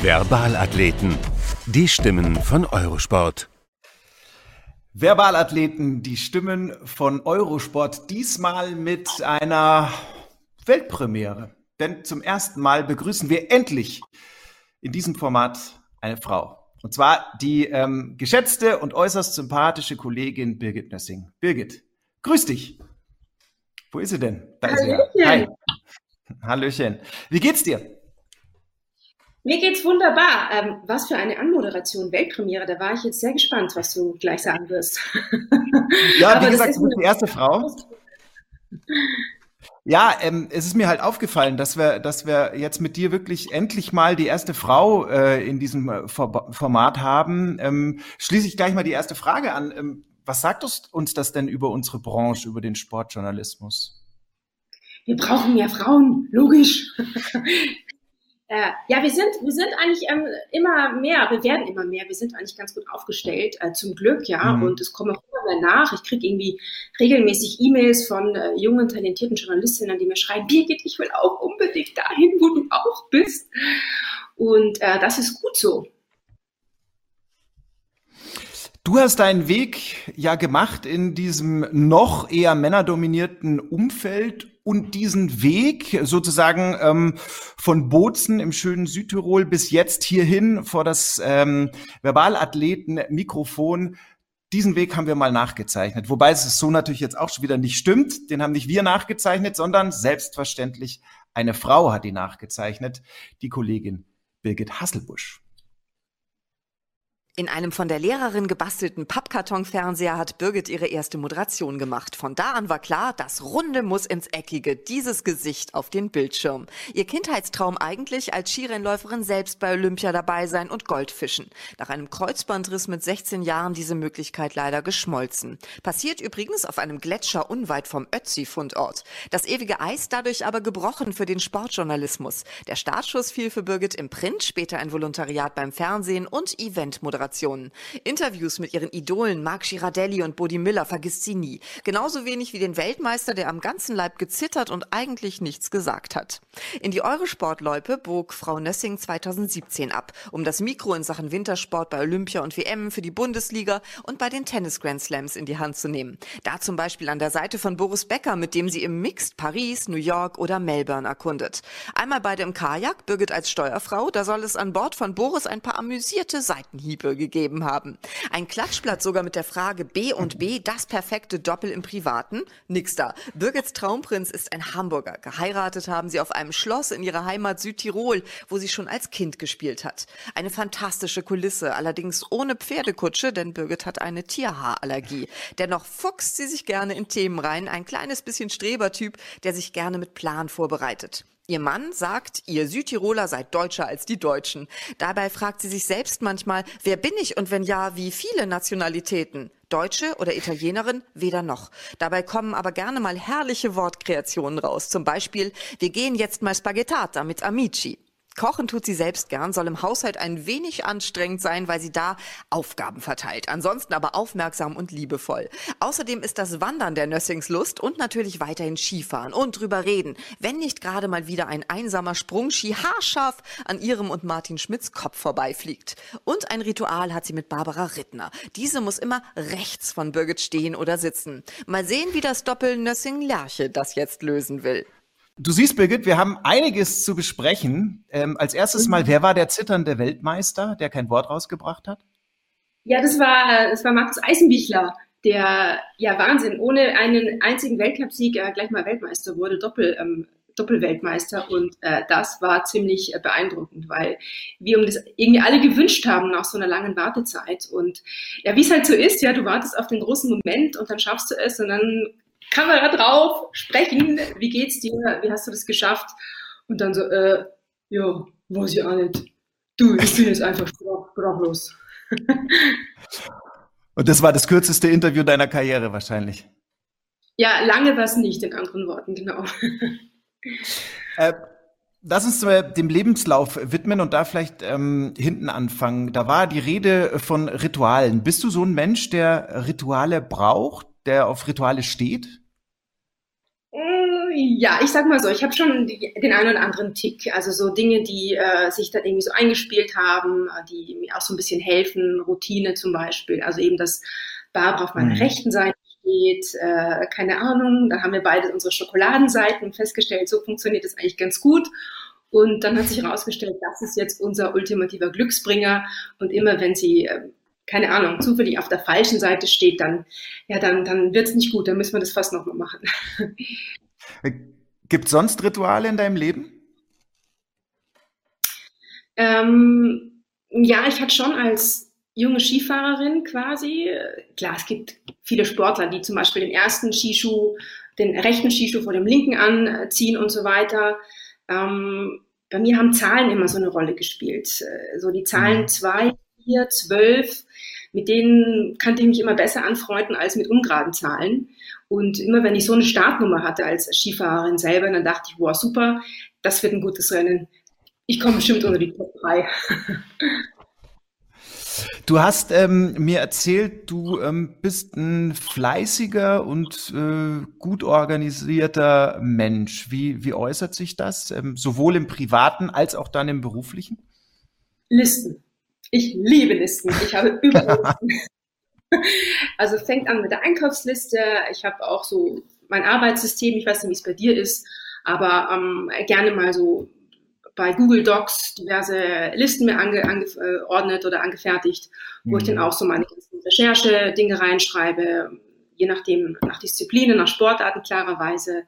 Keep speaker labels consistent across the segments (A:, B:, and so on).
A: Verbalathleten. Die Stimmen von Eurosport.
B: Verbalathleten, die Stimmen von Eurosport, diesmal mit einer Weltpremiere. Denn zum ersten Mal begrüßen wir endlich in diesem Format eine Frau. Und zwar die ähm, geschätzte und äußerst sympathische Kollegin Birgit Nössing. Birgit, grüß dich. Wo ist sie denn? Da ist sie. ja. Hi. Hallöchen. Wie geht's dir?
C: Mir geht's wunderbar. Ähm, was für eine Anmoderation, Weltpremiere. Da war ich jetzt sehr gespannt, was du gleich sagen wirst.
B: Ja, wie gesagt, du bist die erste Frau. Ja, ähm, es ist mir halt aufgefallen, dass wir, dass wir jetzt mit dir wirklich endlich mal die erste Frau äh, in diesem äh, For Format haben. Ähm, schließe ich gleich mal die erste Frage an. Ähm, was sagt uns das denn über unsere Branche, über den Sportjournalismus?
C: Wir brauchen mehr Frauen, logisch. Äh, ja, wir sind, wir sind eigentlich ähm, immer mehr, wir werden immer mehr, wir sind eigentlich ganz gut aufgestellt, äh, zum Glück, ja, mhm. und es kommen auch immer mehr nach. Ich kriege irgendwie regelmäßig E-Mails von äh, jungen, talentierten Journalistinnen, die mir schreiben, Birgit, ich will auch unbedingt dahin, wo du auch bist. Und äh, das ist gut so.
B: Du hast deinen Weg ja gemacht in diesem noch eher männerdominierten Umfeld und diesen Weg sozusagen ähm, von Bozen im schönen Südtirol bis jetzt hierhin vor das ähm, Verbalathleten-Mikrofon. Diesen Weg haben wir mal nachgezeichnet. Wobei es so natürlich jetzt auch schon wieder nicht stimmt. Den haben nicht wir nachgezeichnet, sondern selbstverständlich eine Frau hat die nachgezeichnet, die Kollegin Birgit Hasselbusch.
D: In einem von der Lehrerin gebastelten Pappkartonfernseher hat Birgit ihre erste Moderation gemacht. Von da an war klar, das Runde muss ins Eckige, dieses Gesicht auf den Bildschirm. Ihr Kindheitstraum eigentlich als Skirennläuferin selbst bei Olympia dabei sein und Goldfischen. Nach einem Kreuzbandriss mit 16 Jahren diese Möglichkeit leider geschmolzen. Passiert übrigens auf einem Gletscher unweit vom Ötzi-Fundort. Das ewige Eis dadurch aber gebrochen für den Sportjournalismus. Der Startschuss fiel für Birgit im Print, später ein Volontariat beim Fernsehen und Eventmoderation. Moderationen. Interviews mit ihren Idolen Marc Girardelli und Bodi Miller vergisst sie nie. Genauso wenig wie den Weltmeister, der am ganzen Leib gezittert und eigentlich nichts gesagt hat. In die Eurosportloipe bog Frau Nössing 2017 ab, um das Mikro in Sachen Wintersport bei Olympia und WM für die Bundesliga und bei den Tennis Grand Slams in die Hand zu nehmen. Da zum Beispiel an der Seite von Boris Becker, mit dem sie im Mixed Paris, New York oder Melbourne erkundet. Einmal beide im Kajak, Birgit als Steuerfrau, da soll es an Bord von Boris ein paar amüsierte Seitenhiebe gegeben haben. Ein Klatschblatt sogar mit der Frage B und B, das perfekte Doppel im Privaten? Nix da. Birgits Traumprinz ist ein Hamburger. Geheiratet haben sie auf einem Schloss in ihrer Heimat Südtirol, wo sie schon als Kind gespielt hat. Eine fantastische Kulisse, allerdings ohne Pferdekutsche, denn Birgit hat eine Tierhaarallergie. Dennoch fuchst sie sich gerne in Themen rein, ein kleines bisschen Strebertyp, der sich gerne mit Plan vorbereitet. Ihr Mann sagt, ihr Südtiroler seid deutscher als die Deutschen. Dabei fragt sie sich selbst manchmal, wer bin ich und wenn ja, wie viele Nationalitäten? Deutsche oder Italienerin? Weder noch. Dabei kommen aber gerne mal herrliche Wortkreationen raus. Zum Beispiel, wir gehen jetzt mal Spaghettata mit Amici. Kochen tut sie selbst gern, soll im Haushalt ein wenig anstrengend sein, weil sie da Aufgaben verteilt. Ansonsten aber aufmerksam und liebevoll. Außerdem ist das Wandern der Nössingslust und natürlich weiterhin Skifahren und drüber reden, wenn nicht gerade mal wieder ein einsamer Sprungski haarscharf an ihrem und Martin Schmidts Kopf vorbeifliegt. Und ein Ritual hat sie mit Barbara Rittner. Diese muss immer rechts von Birgit stehen oder sitzen. Mal sehen, wie das Doppel Nössing-Lerche das jetzt lösen will.
B: Du siehst, Birgit, wir haben einiges zu besprechen. Ähm, als erstes mal, mhm. wer war der zitternde Weltmeister, der kein Wort rausgebracht hat?
C: Ja, das war, das war Markus Eisenbichler, der, ja Wahnsinn, ohne einen einzigen Weltcupsieg äh, gleich mal Weltmeister wurde, Doppel, ähm, Doppelweltmeister. Und äh, das war ziemlich äh, beeindruckend, weil wir um das irgendwie alle gewünscht haben nach so einer langen Wartezeit. Und ja, wie es halt so ist, ja, du wartest auf den großen Moment und dann schaffst du es und dann Kamera drauf, sprechen, wie geht's dir, wie hast du das geschafft? Und dann so, äh, ja, weiß ich auch nicht. Du, ich bin jetzt einfach sprachlos.
B: Und das war das kürzeste Interview deiner Karriere wahrscheinlich.
C: Ja, lange war es nicht, in anderen Worten, genau.
B: Äh, lass uns dem Lebenslauf widmen und da vielleicht ähm, hinten anfangen. Da war die Rede von Ritualen. Bist du so ein Mensch, der Rituale braucht, der auf Rituale steht?
C: Ja, ich sag mal so, ich habe schon die, den einen oder anderen Tick. Also so Dinge, die äh, sich dann irgendwie so eingespielt haben, äh, die mir auch so ein bisschen helfen, Routine zum Beispiel. Also eben, dass Barbara auf meiner mhm. rechten Seite steht, äh, keine Ahnung. Dann haben wir beide unsere Schokoladenseiten festgestellt, so funktioniert das eigentlich ganz gut. Und dann hat sich herausgestellt, das ist jetzt unser ultimativer Glücksbringer. Und immer wenn sie, äh, keine Ahnung, zufällig auf der falschen Seite steht, dann, ja, dann, dann wird's nicht gut, dann müssen wir das fast nochmal machen.
B: Gibt es sonst Rituale in deinem Leben?
C: Ähm, ja, ich hatte schon als junge Skifahrerin quasi, klar, es gibt viele Sportler, die zum Beispiel den ersten Skischuh, den rechten Skischuh vor dem linken anziehen und so weiter. Ähm, bei mir haben Zahlen immer so eine Rolle gespielt. Äh, so die Zahlen mhm. zwei, vier, zwölf, mit denen kannte ich mich immer besser anfreunden als mit ungeraden Zahlen. Und immer wenn ich so eine Startnummer hatte als Skifahrerin selber, dann dachte ich, wow, super, das wird ein gutes Rennen. Ich komme bestimmt unter die Top 3.
B: Du hast ähm, mir erzählt, du ähm, bist ein fleißiger und äh, gut organisierter Mensch. Wie, wie äußert sich das, ähm, sowohl im privaten als auch dann im beruflichen?
C: Listen. Ich liebe Listen. Ich habe überall Also fängt an mit der Einkaufsliste. Ich habe auch so mein Arbeitssystem, ich weiß nicht, wie es bei dir ist, aber ähm, gerne mal so bei Google Docs diverse Listen mir ange, angeordnet oder angefertigt, wo mhm. ich dann mhm. auch so meine ganzen Recherche-Dinge reinschreibe, je nachdem, nach Disziplinen, nach Sportarten klarerweise,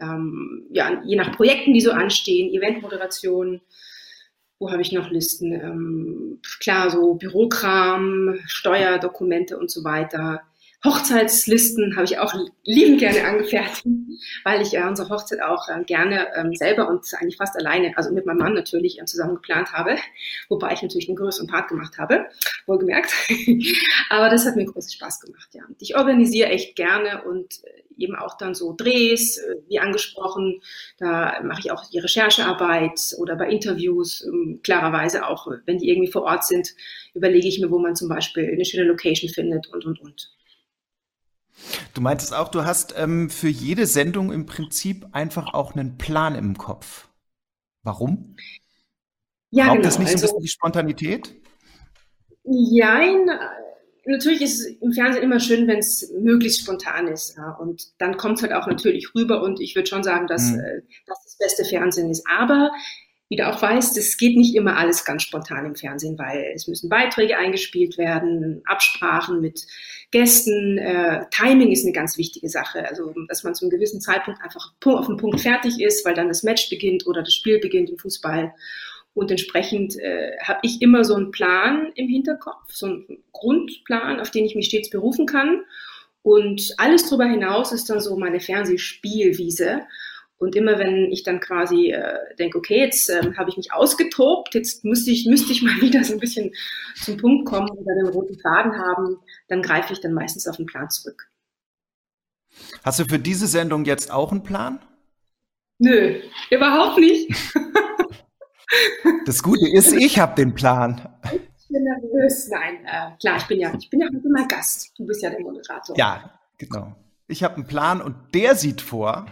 C: ähm, ja, je nach Projekten, die so anstehen, Eventmoderation, wo habe ich noch Listen? Ähm, klar, so Bürokram, Steuerdokumente und so weiter. Hochzeitslisten habe ich auch liebend gerne angefertigt, weil ich äh, unsere Hochzeit auch äh, gerne ähm, selber und eigentlich fast alleine, also mit meinem Mann natürlich, äh, zusammen geplant habe, wobei ich natürlich einen größeren Part gemacht habe, wohlgemerkt. Aber das hat mir großen Spaß gemacht, ja. Und ich organisiere echt gerne und äh, eben auch dann so Drehs, äh, wie angesprochen. Da mache ich auch die Recherchearbeit oder bei Interviews, ähm, klarerweise auch, wenn die irgendwie vor Ort sind, überlege ich mir, wo man zum Beispiel eine schöne Location findet und, und, und.
B: Du meintest auch, du hast ähm, für jede Sendung im Prinzip einfach auch einen Plan im Kopf. Warum? Ja, Braucht genau. das nicht so ein also bisschen die Spontanität?
C: Nein, natürlich ist es im Fernsehen immer schön, wenn es möglichst spontan ist. Ja. Und dann kommt es halt auch natürlich rüber und ich würde schon sagen, dass mhm. äh, das das beste Fernsehen ist. Aber wie du auch weißt, es geht nicht immer alles ganz spontan im Fernsehen, weil es müssen Beiträge eingespielt werden, Absprachen mit Gästen. Äh, Timing ist eine ganz wichtige Sache. Also, dass man zu einem gewissen Zeitpunkt einfach auf den Punkt fertig ist, weil dann das Match beginnt oder das Spiel beginnt im Fußball. Und entsprechend äh, habe ich immer so einen Plan im Hinterkopf, so einen Grundplan, auf den ich mich stets berufen kann. Und alles darüber hinaus ist dann so meine Fernsehspielwiese. Und immer wenn ich dann quasi äh, denke, okay, jetzt äh, habe ich mich ausgetobt, jetzt müsste ich, müsste ich mal wieder so ein bisschen zum Punkt kommen oder den roten Faden haben, dann greife ich dann meistens auf den Plan zurück.
B: Hast du für diese Sendung jetzt auch einen Plan?
C: Nö, überhaupt nicht.
B: Das Gute ist, ich habe den Plan.
C: Ich bin nervös. Nein, äh, klar, ich bin ja, ich bin ja immer Gast. Du bist ja der Moderator.
B: Ja, genau. Ich habe einen Plan und der sieht vor,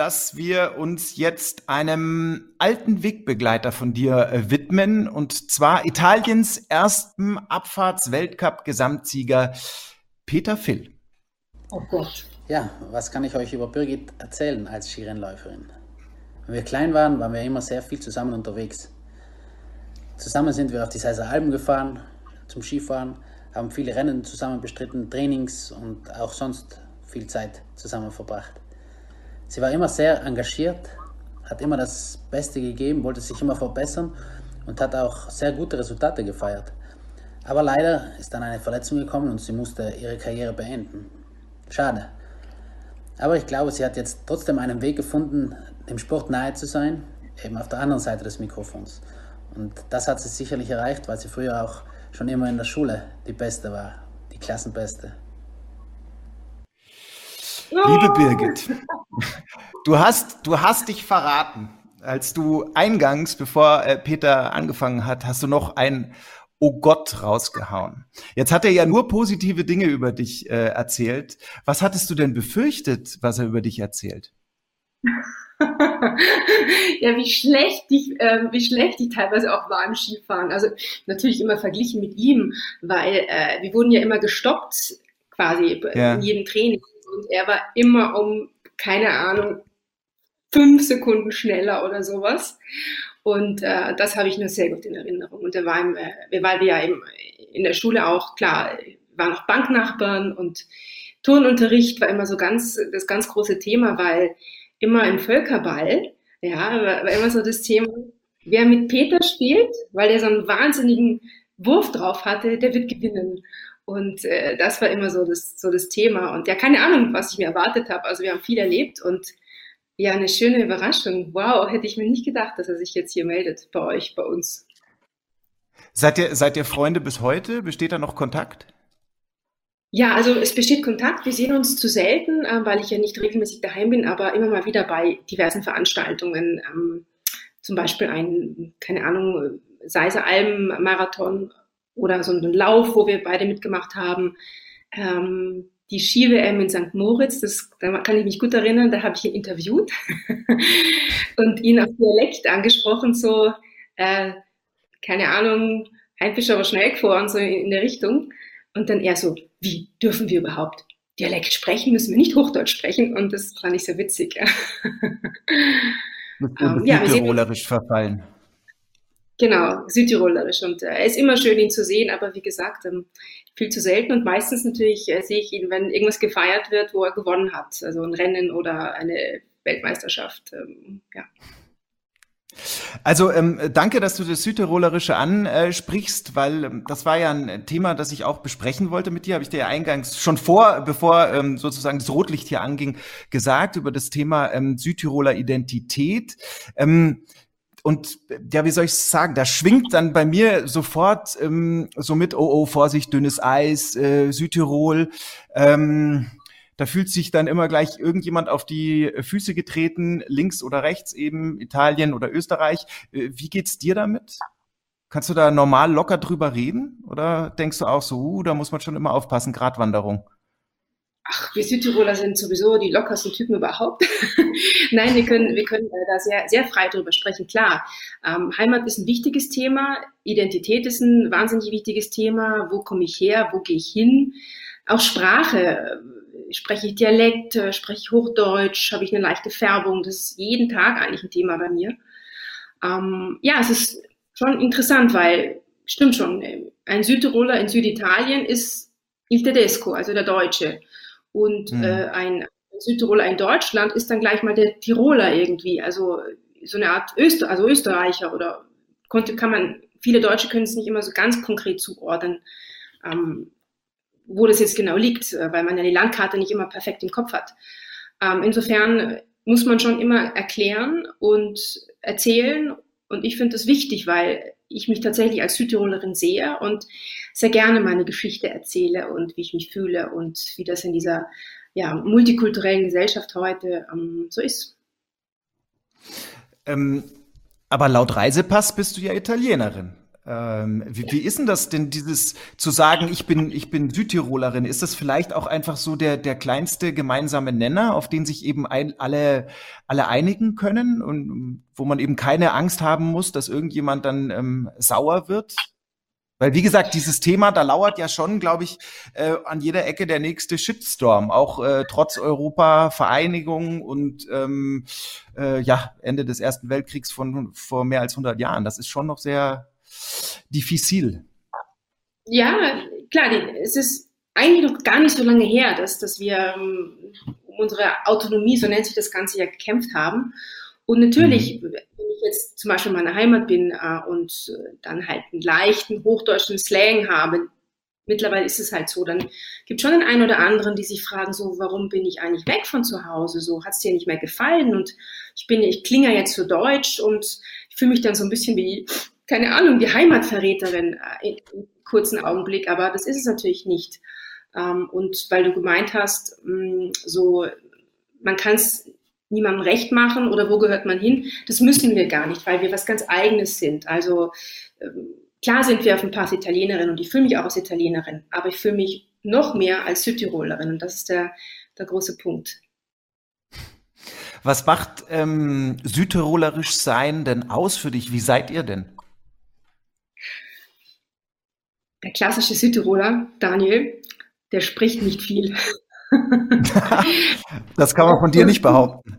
B: dass wir uns jetzt einem alten Wegbegleiter von dir äh, widmen und zwar Italiens ersten Abfahrts-Weltcup-Gesamtsieger Peter Phil.
E: Oh Gott. Ja, was kann ich euch über Birgit erzählen als Skirennläuferin? Wenn wir klein waren, waren wir immer sehr viel zusammen unterwegs. Zusammen sind wir auf die Seiser Alpen gefahren zum Skifahren, haben viele Rennen zusammen bestritten, Trainings und auch sonst viel Zeit zusammen verbracht. Sie war immer sehr engagiert, hat immer das Beste gegeben, wollte sich immer verbessern und hat auch sehr gute Resultate gefeiert. Aber leider ist dann eine Verletzung gekommen und sie musste ihre Karriere beenden. Schade. Aber ich glaube, sie hat jetzt trotzdem einen Weg gefunden, dem Sport nahe zu sein, eben auf der anderen Seite des Mikrofons. Und das hat sie sicherlich erreicht, weil sie früher auch schon immer in der Schule die Beste war, die Klassenbeste.
B: Liebe Birgit, du hast, du hast dich verraten. Als du eingangs, bevor äh, Peter angefangen hat, hast du noch ein Oh Gott rausgehauen. Jetzt hat er ja nur positive Dinge über dich äh, erzählt. Was hattest du denn befürchtet, was er über dich erzählt?
C: ja, wie schlecht ich, äh, wie schlecht ich teilweise auch war im Skifahren. Also natürlich immer verglichen mit ihm, weil äh, wir wurden ja immer gestoppt quasi ja. in jedem Training und er war immer um keine Ahnung fünf Sekunden schneller oder sowas. Und äh, das habe ich nur sehr gut in Erinnerung. Und er war im, äh, weil wir ja im, in der Schule auch, klar, waren auch Banknachbarn und Turnunterricht war immer so ganz, das ganz große Thema, weil immer im Völkerball, ja, war, immer so das Thema, wer mit Peter spielt, weil der so einen wahnsinnigen Wurf drauf hatte, der wird gewinnen. Und äh, das war immer so das, so das Thema. Und ja, keine Ahnung, was ich mir erwartet habe. Also wir haben viel erlebt und ja, eine schöne Überraschung. Wow, hätte ich mir nicht gedacht, dass er sich jetzt hier meldet bei euch, bei uns.
B: Seid ihr, seid ihr Freunde bis heute? Besteht da noch Kontakt?
C: Ja, also es besteht Kontakt. Wir sehen uns zu selten, äh, weil ich ja nicht regelmäßig daheim bin, aber immer mal wieder bei diversen Veranstaltungen. Ähm, zum Beispiel ein, keine Ahnung, Seiser Alm Marathon oder so einen Lauf, wo wir beide mitgemacht haben. Ähm, die Ski-WM in St. Moritz, das, da kann ich mich gut erinnern, da habe ich ihn interviewt und ihn auf Dialekt angesprochen, so, äh, keine Ahnung, Heinz ist aber schnell gefahren, so in, in der Richtung. Und dann er so, wie dürfen wir überhaupt Dialekt sprechen? Müssen wir nicht Hochdeutsch sprechen? Und das fand ich sehr witzig. Ja.
B: um, ähm, ja, Südtirolerisch verfallen.
C: Genau, Südtirolerisch. Und äh, er ist immer schön, ihn zu sehen, aber wie gesagt, ähm, viel zu selten. Und meistens natürlich äh, sehe ich ihn, wenn irgendwas gefeiert wird, wo er gewonnen hat. Also ein Rennen oder eine Weltmeisterschaft. Ähm, ja.
B: Also ähm, danke, dass du das Südtirolerische ansprichst, weil ähm, das war ja ein Thema, das ich auch besprechen wollte mit dir. Habe ich dir ja eingangs schon vor, bevor ähm, sozusagen das Rotlicht hier anging, gesagt über das Thema ähm, Südtiroler Identität. Ähm, und ja, wie soll ich sagen, da schwingt dann bei mir sofort ähm, so mit, oh, oh, Vorsicht, dünnes Eis, äh, Südtirol. Ähm, da fühlt sich dann immer gleich irgendjemand auf die Füße getreten, links oder rechts eben, Italien oder Österreich. Äh, wie geht's dir damit? Kannst du da normal locker drüber reden? Oder denkst du auch so, uh, da muss man schon immer aufpassen, Gratwanderung?
C: Ach, wir Südtiroler sind sowieso die lockersten Typen überhaupt. Nein, wir können, wir können da sehr, sehr frei drüber sprechen. Klar, ähm, Heimat ist ein wichtiges Thema, Identität ist ein wahnsinnig wichtiges Thema. Wo komme ich her? Wo gehe ich hin? Auch Sprache spreche ich Dialekt, spreche ich Hochdeutsch, habe ich eine leichte Färbung. Das ist jeden Tag eigentlich ein Thema bei mir. Ähm, ja, es ist schon interessant, weil, stimmt schon, ein Südtiroler in Süditalien ist il Tedesco, also der Deutsche. Und mhm. äh, ein Südtiroler in Deutschland ist dann gleich mal der Tiroler irgendwie, also so eine Art Öster, also Österreicher oder konnte, kann man, viele Deutsche können es nicht immer so ganz konkret zuordnen. Ähm, wo das jetzt genau liegt, äh, weil man ja die Landkarte nicht immer perfekt im Kopf hat. Ähm, insofern muss man schon immer erklären und erzählen. Und ich finde das wichtig, weil ich mich tatsächlich als Südtirolerin sehe und sehr gerne meine Geschichte erzähle und wie ich mich fühle und wie das in dieser ja, multikulturellen Gesellschaft heute ähm, so ist.
B: Ähm, aber laut Reisepass bist du ja Italienerin. Ähm, wie, wie ist denn das denn, dieses zu sagen, ich bin, ich bin Südtirolerin? Ist das vielleicht auch einfach so der, der kleinste gemeinsame Nenner, auf den sich eben ein, alle, alle einigen können und wo man eben keine Angst haben muss, dass irgendjemand dann ähm, sauer wird? Weil, wie gesagt, dieses Thema, da lauert ja schon, glaube ich, äh, an jeder Ecke der nächste Shitstorm, auch äh, trotz Europa-Vereinigung und ähm, äh, ja, Ende des Ersten Weltkriegs von vor mehr als 100 Jahren. Das ist schon noch sehr diffizil.
C: Ja, klar, es ist eigentlich noch gar nicht so lange her, dass, dass wir um unsere Autonomie, so nennt sich das Ganze ja, gekämpft haben. Und natürlich, mhm. wenn ich jetzt zum Beispiel in meiner Heimat bin äh, und äh, dann halt einen leichten hochdeutschen Slang habe, mittlerweile ist es halt so, dann gibt schon den einen oder anderen, die sich fragen, so, warum bin ich eigentlich weg von zu Hause? So, hat es dir nicht mehr gefallen? Und ich bin, ich klinge jetzt so deutsch und ich fühle mich dann so ein bisschen wie, keine Ahnung, die Heimatverräterin äh, in kurzen Augenblick, aber das ist es natürlich nicht. Ähm, und weil du gemeint hast, mm, so, man kann es niemandem recht machen oder wo gehört man hin, das müssen wir gar nicht, weil wir was ganz Eigenes sind. Also, ähm, Klar sind wir auf dem Pass Italienerin und ich fühle mich auch als Italienerin, aber ich fühle mich noch mehr als Südtirolerin und das ist der, der große Punkt.
B: Was macht ähm, südtirolerisch sein denn aus für dich? Wie seid ihr denn?
C: Der klassische Südtiroler, Daniel, der spricht nicht viel.
B: das kann man von dir nicht behaupten.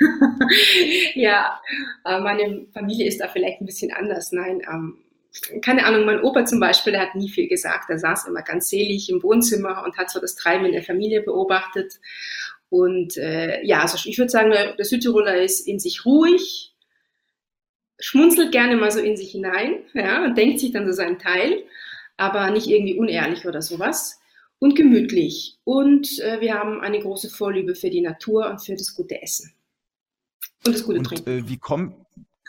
C: ja, äh, meine Familie ist da vielleicht ein bisschen anders. Nein, ähm, keine Ahnung, mein Opa zum Beispiel, der hat nie viel gesagt. Er saß immer ganz selig im Wohnzimmer und hat so das Treiben in der Familie beobachtet. Und äh, ja, also ich würde sagen, der Südtiroler ist in sich ruhig, schmunzelt gerne mal so in sich hinein ja, und denkt sich dann so seinen Teil, aber nicht irgendwie unehrlich oder sowas. Und gemütlich. Und äh, wir haben eine große Vorliebe für die Natur und für das gute Essen.
B: Und das gute und, Trinken. Äh, wie kommt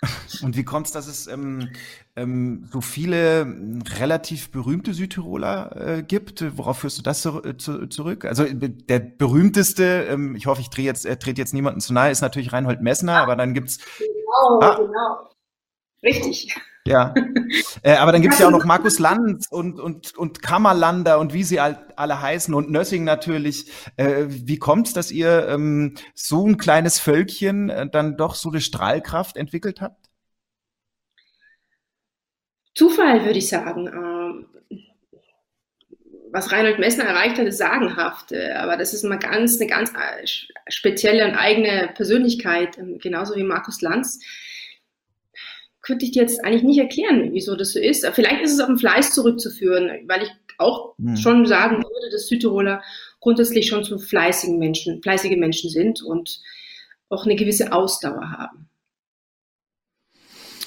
B: und wie kommt es, dass es ähm, ähm, so viele hm, relativ berühmte Südtiroler äh, gibt? Worauf führst du das zu, äh, zu, zurück? Also äh, der berühmteste, ähm, ich hoffe, ich drehe jetzt, äh, trete jetzt niemanden zu nahe, ist natürlich Reinhold Messner, aber dann gibt's
C: Genau, ah, genau. Richtig.
B: Ja, äh, aber dann gibt's ja auch noch Markus Lanz und, und, und Kammerlander und wie sie alle heißen und Nössing natürlich. Äh, wie kommt's, dass ihr ähm, so ein kleines Völkchen äh, dann doch so eine Strahlkraft entwickelt habt?
C: Zufall, würde ich sagen. Ähm, was Reinhold Messner erreicht hat, ist sagenhaft. Äh, aber das ist mal ganz, eine ganz äh, spezielle und eigene Persönlichkeit, ähm, genauso wie Markus Lanz könnte ich dir jetzt eigentlich nicht erklären, wieso das so ist. Vielleicht ist es auf den Fleiß zurückzuführen, weil ich auch hm. schon sagen würde, dass Südtiroler grundsätzlich schon zu fleißigen Menschen, fleißige Menschen sind und auch eine gewisse Ausdauer haben.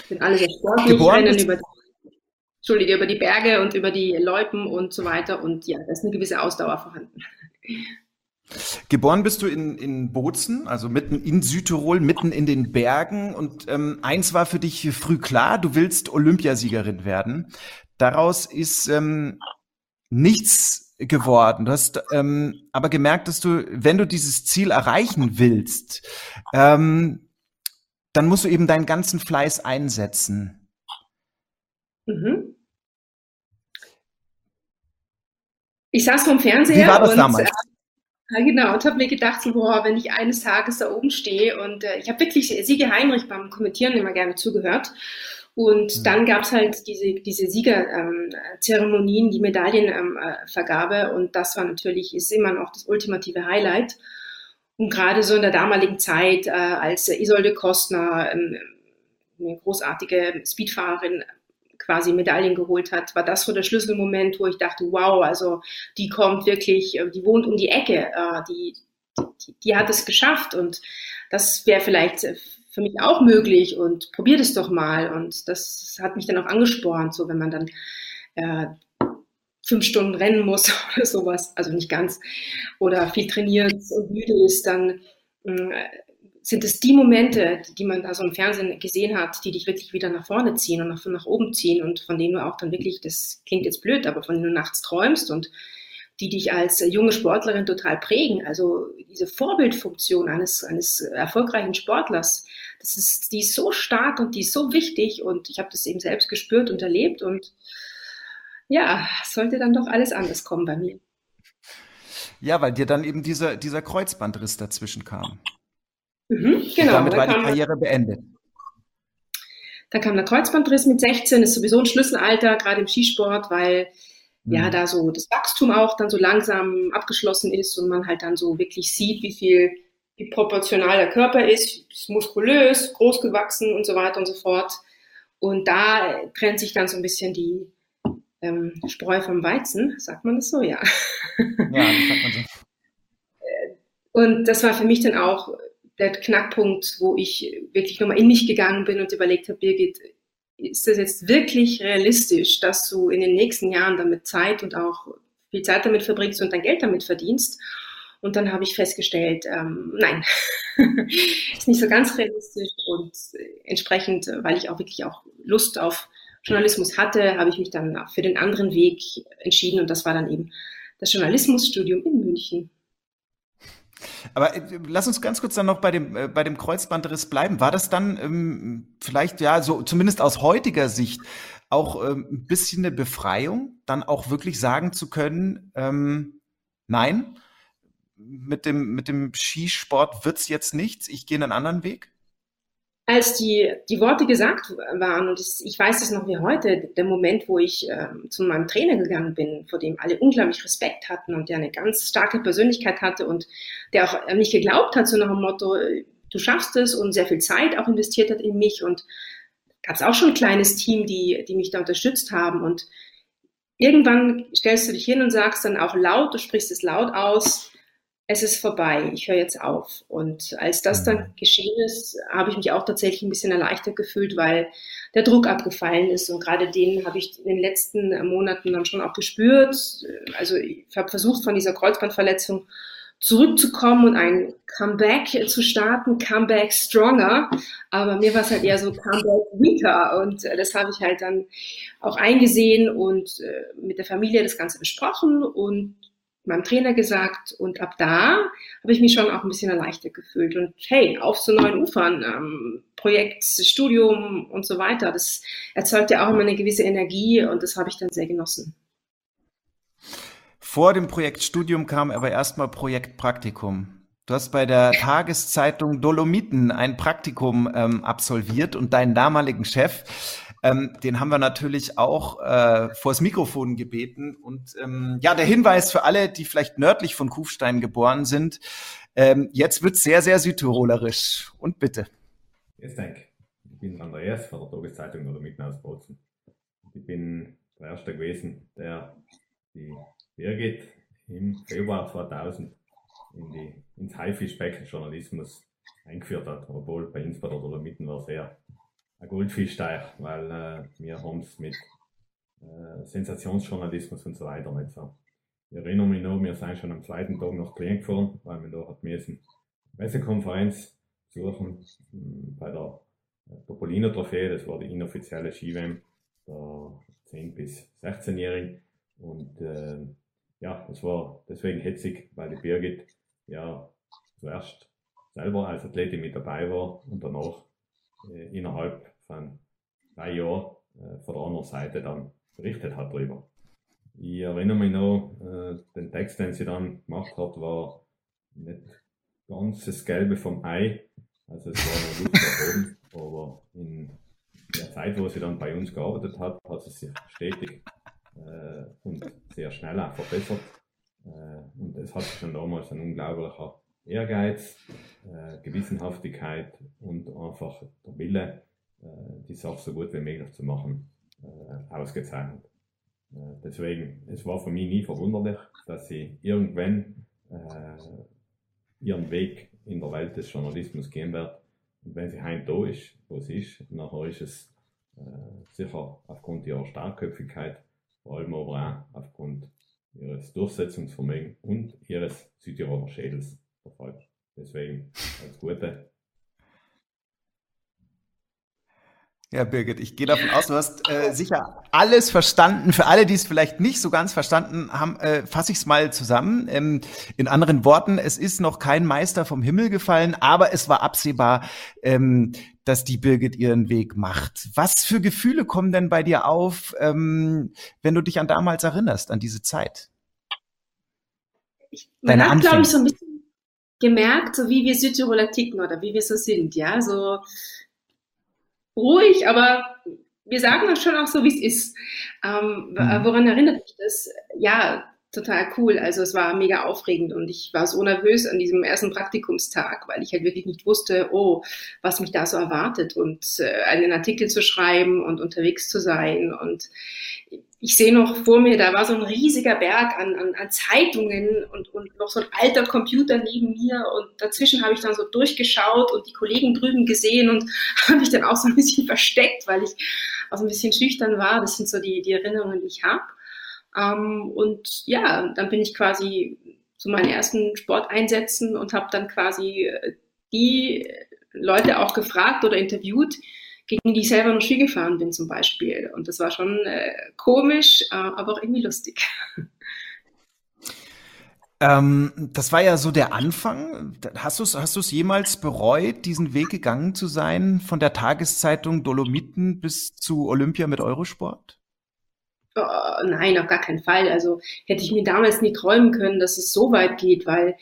C: Sind alle sehr sportlich, Geboren rennen über, Entschuldige, über die Berge und über die Loipen und so weiter und ja, da ist eine gewisse Ausdauer vorhanden.
B: Geboren bist du in, in Bozen, also mitten in Südtirol, mitten in den Bergen. Und ähm, eins war für dich früh klar, du willst Olympiasiegerin werden. Daraus ist ähm, nichts geworden. Du hast ähm, aber gemerkt, dass du, wenn du dieses Ziel erreichen willst, ähm, dann musst du eben deinen ganzen Fleiß einsetzen. Mhm.
C: Ich saß vom Fernseher.
B: Wie war das und, damals? Äh,
C: ja, genau, und habe mir gedacht, so, boah, wenn ich eines Tages da oben stehe und äh, ich habe wirklich Siege Heinrich beim Kommentieren immer gerne zugehört. Und mhm. dann gab's halt diese, diese Siegerzeremonien, ähm, die Medaillenvergabe ähm, und das war natürlich, ist immer noch das ultimative Highlight. Und gerade so in der damaligen Zeit, äh, als Isolde Kostner, ähm, eine großartige Speedfahrerin, quasi Medaillen geholt hat, war das so der Schlüsselmoment, wo ich dachte, wow, also die kommt wirklich, äh, die wohnt um die Ecke, äh, die, die, die hat es geschafft und das wäre vielleicht für mich auch möglich und probier das doch mal. Und das hat mich dann auch angespornt, so wenn man dann äh, fünf Stunden rennen muss oder sowas, also nicht ganz, oder viel trainiert und müde ist, dann äh, sind es die Momente, die man da so im Fernsehen gesehen hat, die dich wirklich wieder nach vorne ziehen und nach, nach oben ziehen und von denen du auch dann wirklich, das klingt jetzt blöd, aber von denen du nachts träumst und die dich als junge Sportlerin total prägen. Also diese Vorbildfunktion eines, eines erfolgreichen Sportlers, das ist, die ist so stark und die ist so wichtig und ich habe das eben selbst gespürt und erlebt und ja, sollte dann doch alles anders kommen bei mir.
B: Ja, weil dir dann eben dieser, dieser Kreuzbandriss dazwischen kam.
C: Mhm, genau. Und
B: damit war die Karriere beendet.
C: Dann kam der Kreuzbandriss mit 16, ist sowieso ein Schlüsselalter, gerade im Skisport, weil mhm. ja da so das Wachstum auch dann so langsam abgeschlossen ist und man halt dann so wirklich sieht, wie viel, wie proportional der Körper ist, ist muskulös, groß gewachsen und so weiter und so fort. Und da trennt sich dann so ein bisschen die ähm, Spreu vom Weizen, sagt man das so, ja. Ja, das sagt man so. Und das war für mich dann auch der Knackpunkt, wo ich wirklich nochmal in mich gegangen bin und überlegt habe, Birgit, ist das jetzt wirklich realistisch, dass du in den nächsten Jahren damit Zeit und auch viel Zeit damit verbringst und dein Geld damit verdienst? Und dann habe ich festgestellt, ähm, nein, ist nicht so ganz realistisch und entsprechend, weil ich auch wirklich auch Lust auf Journalismus hatte, habe ich mich dann für den anderen Weg entschieden und das war dann eben das Journalismusstudium in München.
B: Aber äh, lass uns ganz kurz dann noch bei dem, äh, bei dem Kreuzbandriss bleiben. War das dann ähm, vielleicht, ja, so zumindest aus heutiger Sicht auch ähm, ein bisschen eine Befreiung, dann auch wirklich sagen zu können, ähm, nein, mit dem, mit dem Skisport wird's jetzt nichts, ich gehe einen anderen Weg?
C: Als die, die Worte gesagt waren, und ich, weiß es noch wie heute, der Moment, wo ich äh, zu meinem Trainer gegangen bin, vor dem alle unglaublich Respekt hatten und der eine ganz starke Persönlichkeit hatte und der auch an mich geglaubt hat, so nach dem Motto, du schaffst es und sehr viel Zeit auch investiert hat in mich. Und gab es auch schon ein kleines Team, die, die mich da unterstützt haben. Und irgendwann stellst du dich hin und sagst dann auch laut, du sprichst es laut aus, es ist vorbei, ich höre jetzt auf. Und als das dann mhm. geschehen ist, habe ich mich auch tatsächlich ein bisschen erleichtert gefühlt, weil der Druck abgefallen ist. Und gerade den habe ich in den letzten Monaten dann schon auch gespürt. Also ich habe versucht, von dieser Kreuzbandverletzung zurückzukommen und ein Comeback zu starten, Comeback stronger. Aber mir war es halt eher so Comeback weaker. Und das habe ich halt dann auch eingesehen und äh, mit der Familie das Ganze besprochen und meinem Trainer gesagt und ab da habe ich mich schon auch ein bisschen erleichtert gefühlt und hey, auf zu neuen Ufern, ähm, Projekt, Studium und so weiter. Das erzeugt ja auch immer eine gewisse Energie und das habe ich dann sehr genossen.
B: Vor dem Projektstudium kam aber erstmal Projektpraktikum. Du hast bei der Tageszeitung Dolomiten ein Praktikum ähm, absolviert und deinen damaligen Chef ähm, den haben wir natürlich auch äh, vors Mikrofon gebeten. Und ähm, ja, der Hinweis für alle, die vielleicht nördlich von Kufstein geboren sind, ähm, jetzt wird sehr, sehr südtirolerisch. Und bitte.
F: Jetzt danke. Ich bin Andreas von der Tageszeitung oder mitten aus Bozen. Ich bin der Erste gewesen, der die Birgit im Februar 2000 in die, ins Haifischbecken-Journalismus eingeführt hat, obwohl bei uns bei der Dolomiten war sehr ein Goldfischteich, weil äh, wir haben es mit äh, Sensationsjournalismus und so weiter nicht so. Ich erinnere mich noch, wir sind schon am zweiten Tag nach Klient gefahren, weil wir da hat müssen Pressekonferenz suchen hm, bei der Topolino Trophäe, das war die inoffizielle Skiwem der 10 bis 16-Jährigen und äh, ja, es war deswegen hetzig, weil die Birgit ja zuerst selber als Athletin mit dabei war und danach äh, innerhalb von drei Jahren äh, von der anderen Seite dann berichtet hat darüber. Ich erinnere mich noch, äh, den Text, den sie dann gemacht hat, war nicht ganz das Gelbe vom Ei. Also es war noch gut oben, aber in der Zeit, wo sie dann bei uns gearbeitet hat, hat sie sich stetig äh, und sehr schnell auch verbessert. Äh, und es hat schon damals ein unglaublicher Ehrgeiz, äh, Gewissenhaftigkeit und einfach der Wille, äh, die Sache so gut wie möglich zu machen, äh, ausgezeichnet. Äh, deswegen, es war für mich nie verwunderlich, dass sie irgendwann äh, ihren Weg in der Welt des Journalismus gehen wird. Und wenn sie heim da ist, wo sie ist, nachher ist es äh, sicher aufgrund ihrer Starkköpfigkeit, vor allem aber auch aufgrund ihres Durchsetzungsvermögens und ihres Südtiroler Schädels verfolgt. Deswegen alles Gute.
B: Ja, Birgit, ich gehe davon aus, du hast äh, sicher alles verstanden. Für alle, die es vielleicht nicht so ganz verstanden haben, äh, fasse ich es mal zusammen. Ähm, in anderen Worten, es ist noch kein Meister vom Himmel gefallen, aber es war absehbar, ähm, dass die Birgit ihren Weg macht. Was für Gefühle kommen denn bei dir auf, ähm, wenn du dich an damals erinnerst, an diese Zeit?
C: Ich, man Deine hat, glaube ich, so ein bisschen gemerkt, so wie wir Südtiroler ticken oder wie wir so sind, ja, so ruhig, aber wir sagen das schon auch so, wie es ist. Ähm, mhm. Woran erinnert mich das? Ja, total cool. Also es war mega aufregend und ich war so nervös an diesem ersten Praktikumstag, weil ich halt wirklich nicht wusste, oh, was mich da so erwartet und äh, einen Artikel zu schreiben und unterwegs zu sein und ich sehe noch vor mir, da war so ein riesiger Berg an, an, an Zeitungen und, und noch so ein alter Computer neben mir und dazwischen habe ich dann so durchgeschaut und die Kollegen drüben gesehen und habe mich dann auch so ein bisschen versteckt, weil ich auch ein bisschen schüchtern war. Das sind so die, die Erinnerungen, die ich habe. Ähm, und ja, dann bin ich quasi zu meinen ersten Sporteinsätzen und habe dann quasi äh, die Leute auch gefragt oder interviewt, gegen die ich selber noch Ski gefahren bin zum Beispiel. Und das war schon äh, komisch, äh, aber auch irgendwie lustig.
B: Ähm, das war ja so der Anfang. Hast du es hast jemals bereut, diesen Weg gegangen zu sein, von der Tageszeitung Dolomiten bis zu Olympia mit Eurosport?
C: Oh, nein, auf gar keinen Fall. Also hätte ich mir damals nie träumen können, dass es so weit geht, weil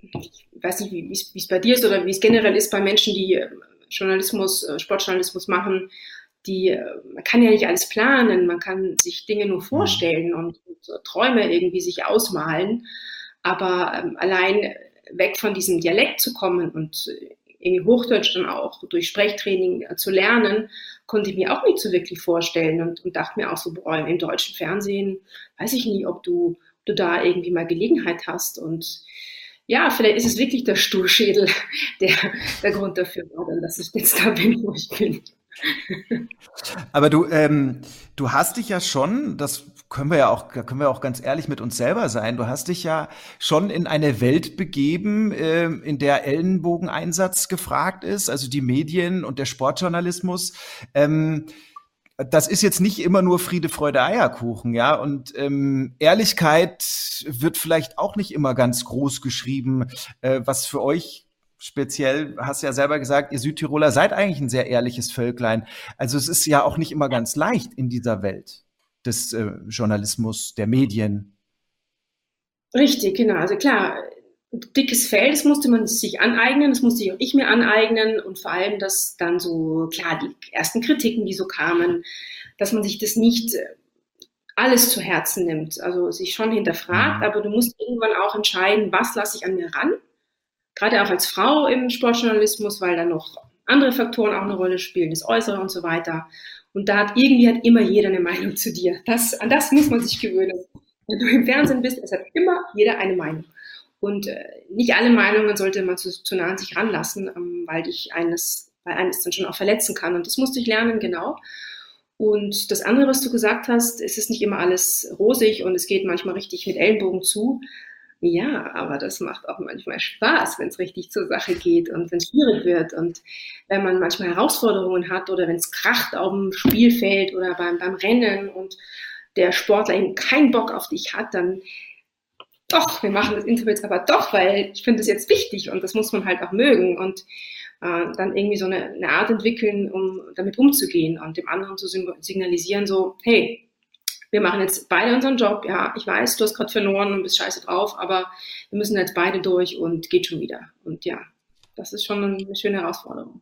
C: ich weiß nicht, wie es bei dir ist oder wie es generell ist bei Menschen, die äh, Journalismus, äh, Sportjournalismus machen, die, man kann ja nicht alles planen, man kann sich Dinge nur vorstellen und, und Träume irgendwie sich ausmalen. Aber ähm, allein weg von diesem Dialekt zu kommen und irgendwie Hochdeutsch dann auch durch Sprechtraining äh, zu lernen, konnte ich mir auch nicht so wirklich vorstellen und, und dachte mir auch so, boah, im deutschen Fernsehen weiß ich nie, ob du, ob du da irgendwie mal Gelegenheit hast und ja, vielleicht ist es wirklich der Sturschädel, der der Grund dafür war, dass ich jetzt da bin, wo ich bin.
B: Aber du, ähm, du hast dich ja schon, das können wir ja auch, können wir auch ganz ehrlich mit uns selber sein. Du hast dich ja schon in eine Welt begeben, äh, in der Ellenbogeneinsatz gefragt ist, also die Medien und der Sportjournalismus. Ähm, das ist jetzt nicht immer nur Friede, Freude, Eierkuchen, ja. Und ähm, Ehrlichkeit wird vielleicht auch nicht immer ganz groß geschrieben, äh, was für euch speziell, hast du ja selber gesagt, ihr Südtiroler seid eigentlich ein sehr ehrliches Völklein. Also es ist ja auch nicht immer ganz leicht in dieser Welt des äh, Journalismus, der Medien.
C: Richtig, genau. Also klar, dickes Fell, das musste man sich aneignen, das musste ich auch ich mir aneignen und vor allem, dass dann so, klar, die ersten Kritiken, die so kamen, dass man sich das nicht äh, alles zu Herzen nimmt, also sich schon hinterfragt, mhm. aber du musst irgendwann auch entscheiden, was lasse ich an mir ran gerade auch als Frau im Sportjournalismus, weil da noch andere Faktoren auch eine Rolle spielen, das Äußere und so weiter. Und da hat irgendwie hat immer jeder eine Meinung zu dir. Das, an das muss man sich gewöhnen. Wenn du im Fernsehen bist, es hat immer jeder eine Meinung. Und äh, nicht alle Meinungen sollte man zu, zu nah an sich ranlassen, ähm, weil dich eines, weil eines dann schon auch verletzen kann. Und das musste ich lernen, genau. Und das andere, was du gesagt hast, es ist nicht immer alles rosig und es geht manchmal richtig mit Ellenbogen zu. Ja, aber das macht auch manchmal Spaß, wenn es richtig zur Sache geht und wenn es schwierig wird und wenn man manchmal Herausforderungen hat oder wenn es kracht auf dem Spielfeld oder beim, beim Rennen und der Sportler eben keinen Bock auf dich hat, dann doch, wir machen das Interview jetzt aber doch, weil ich finde es jetzt wichtig und das muss man halt auch mögen und äh, dann irgendwie so eine, eine Art entwickeln, um damit umzugehen und dem anderen zu signalisieren, so, hey, wir machen jetzt beide unseren Job. Ja, ich weiß, du hast gerade verloren und bist scheiße drauf, aber wir müssen jetzt beide durch und geht schon wieder. Und ja, das ist schon eine schöne Herausforderung.